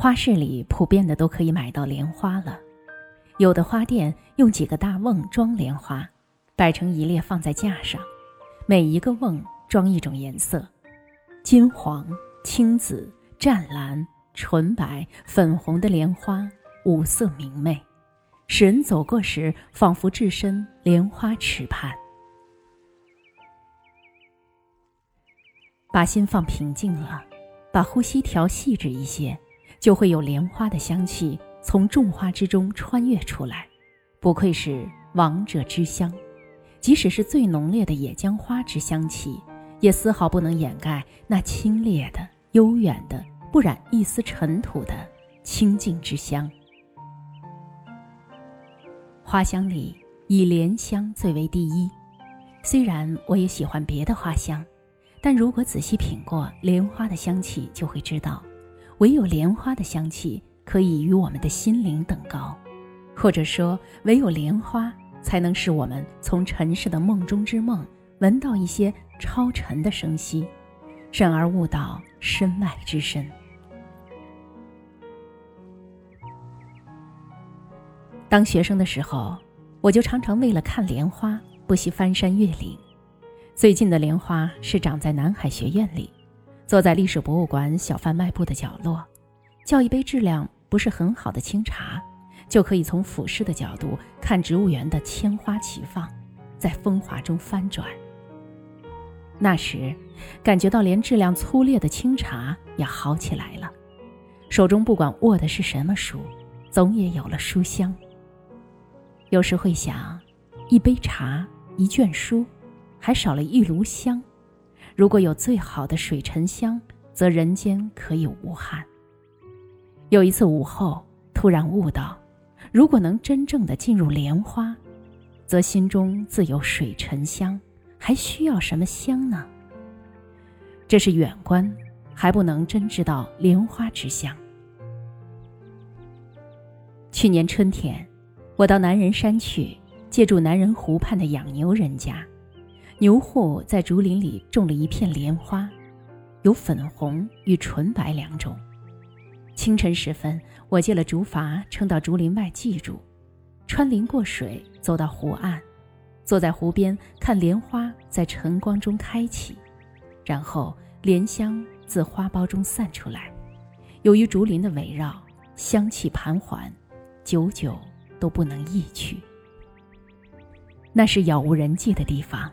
花市里普遍的都可以买到莲花了。有的花店用几个大瓮装莲花，摆成一列放在架上，每一个瓮装一种颜色：金黄、青紫、湛蓝、纯白、粉红的莲花，五色明媚，使人走过时仿佛置身莲花池畔。把心放平静了。把呼吸调细致一些，就会有莲花的香气从众花之中穿越出来。不愧是王者之香，即使是最浓烈的野姜花之香气，也丝毫不能掩盖那清冽的、悠远的、不染一丝尘土的清净之香。花香里以莲香最为第一，虽然我也喜欢别的花香。但如果仔细品过莲花的香气，就会知道，唯有莲花的香气可以与我们的心灵等高，或者说，唯有莲花才能使我们从尘世的梦中之梦闻到一些超尘的声息，甚而悟到身外之身。当学生的时候，我就常常为了看莲花，不惜翻山越岭。最近的莲花是长在南海学院里，坐在历史博物馆小贩卖部的角落，叫一杯质量不是很好的清茶，就可以从俯视的角度看植物园的千花齐放，在风华中翻转。那时，感觉到连质量粗劣的清茶也好起来了，手中不管握的是什么书，总也有了书香。有时会想，一杯茶，一卷书。还少了一炉香，如果有最好的水沉香，则人间可以无憾。有一次午后，突然悟到，如果能真正的进入莲花，则心中自有水沉香，还需要什么香呢？这是远观，还不能真知道莲花之香。去年春天，我到南人山去，借住南人湖畔的养牛人家。牛户在竹林里种了一片莲花，有粉红与纯白两种。清晨时分，我借了竹筏撑到竹林外寄住，穿林过水，走到湖岸，坐在湖边看莲花在晨光中开启，然后莲香自花苞中散出来，由于竹林的围绕，香气盘桓，久久都不能逸去。那是杳无人迹的地方。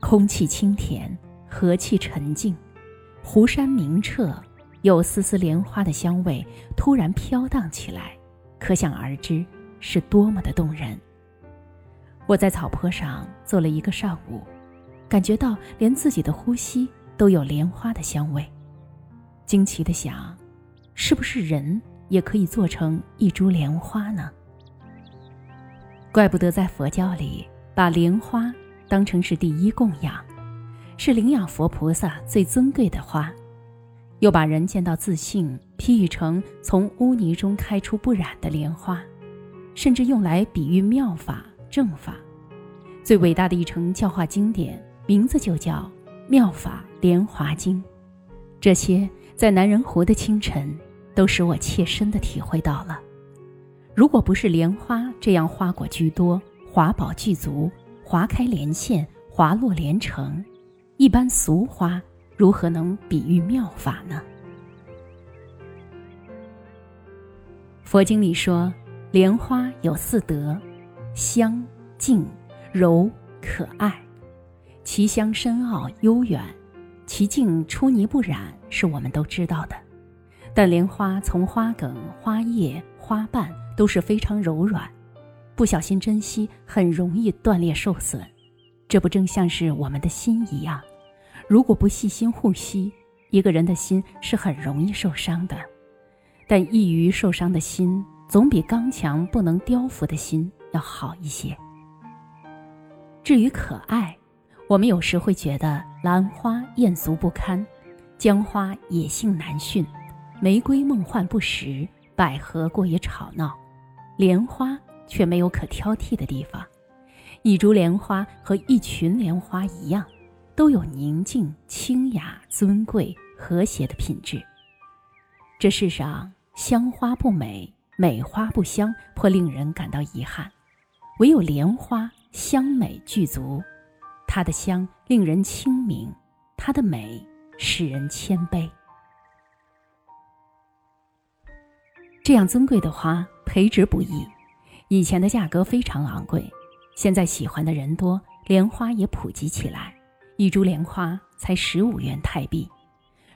空气清甜，和气沉静，湖山明澈，有丝丝莲花的香味突然飘荡起来，可想而知是多么的动人。我在草坡上坐了一个上午，感觉到连自己的呼吸都有莲花的香味，惊奇的想，是不是人也可以做成一株莲花呢？怪不得在佛教里把莲花。当成是第一供养，是领养佛菩萨最尊贵的花，又把人见到自信譬喻成从污泥中开出不染的莲花，甚至用来比喻妙法正法。最伟大的一程教化经典，名字就叫《妙法莲华经》。这些在南人湖的清晨，都使我切身的体会到了。如果不是莲花这样花果居多，华宝具足。划开莲线，滑落莲成，一般俗花如何能比喻妙法呢？佛经里说，莲花有四德：香、净、柔、可爱。其香深奥悠远，其净出泥不染，是我们都知道的。但莲花从花梗、花叶、花瓣都是非常柔软。不小心珍惜，很容易断裂受损，这不正像是我们的心一样？如果不细心护惜，一个人的心是很容易受伤的。但易于受伤的心，总比刚强不能雕琢的心要好一些。至于可爱，我们有时会觉得兰花艳俗不堪，姜花野性难驯，玫瑰梦幻不实，百合过于吵闹，莲花却没有可挑剔的地方。一株莲花和一群莲花一样，都有宁静、清雅、尊贵、和谐的品质。这世上香花不美，美花不香，颇令人感到遗憾。唯有莲花香美具足，它的香令人清明，它的美使人谦卑。这样尊贵的花培植不易，以前的价格非常昂贵。现在喜欢的人多，莲花也普及起来，一株莲花才十五元泰币。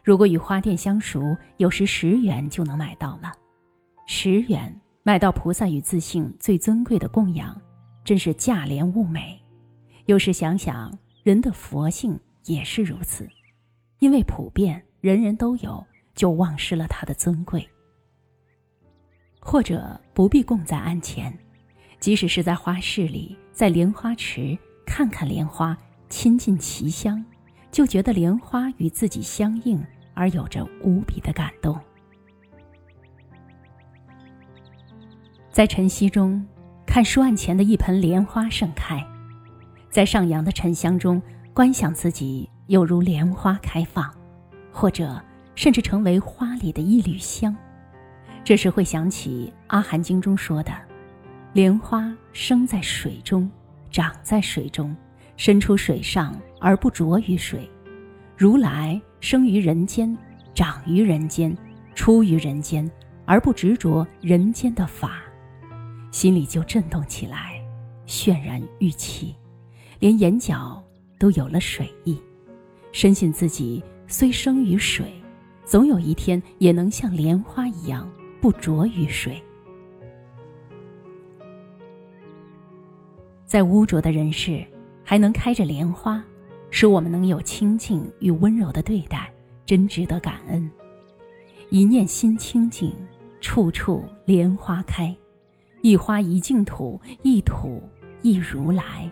如果与花店相熟，有时十元就能买到了。十元买到菩萨与自性最尊贵的供养，真是价廉物美。有时想想，人的佛性也是如此，因为普遍人人都有，就忘失了它的尊贵。或者不必供在案前。即使是在花市里，在莲花池看看莲花，亲近其香，就觉得莲花与自己相应，而有着无比的感动。在晨曦中，看书案前的一盆莲花盛开，在上扬的沉香中观想自己有如莲花开放，或者甚至成为花里的一缕香，这时会想起《阿含经》中说的。莲花生在水中，长在水中，伸出水上而不着于水。如来生于人间，长于人间，出于人间，而不执着人间的法，心里就震动起来，渲然欲泣，连眼角都有了水意，深信自己虽生于水，总有一天也能像莲花一样不着于水。在污浊的人世，还能开着莲花，使我们能有清净与温柔的对待，真值得感恩。一念心清净，处处莲花开，一花一净土，一土一如来。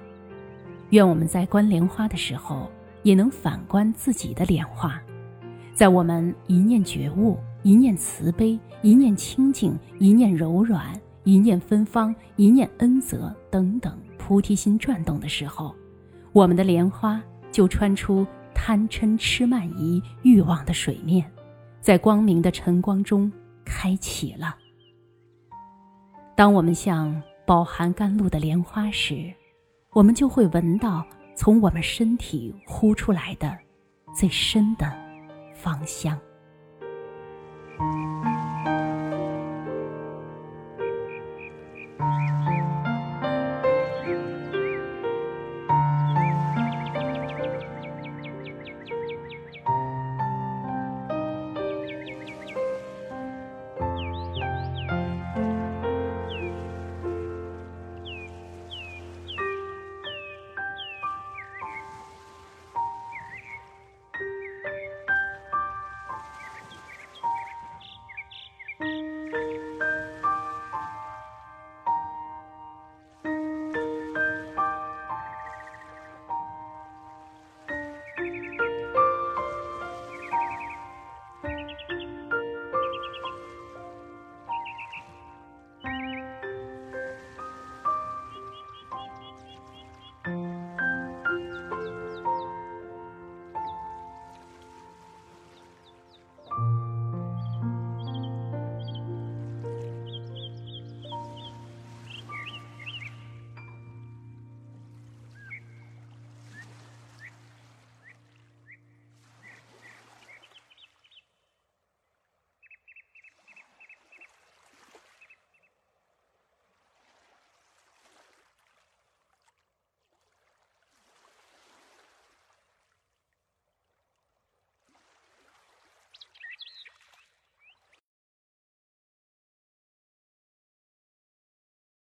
愿我们在观莲花的时候，也能反观自己的莲花，在我们一念觉悟、一念慈悲、一念清净、一念柔软、一念芬芳、一念恩泽等等。菩提心转动的时候，我们的莲花就穿出贪嗔痴慢疑欲望的水面，在光明的晨光中开启了。当我们像饱含甘露的莲花时，我们就会闻到从我们身体呼出来的最深的芳香。Thank you.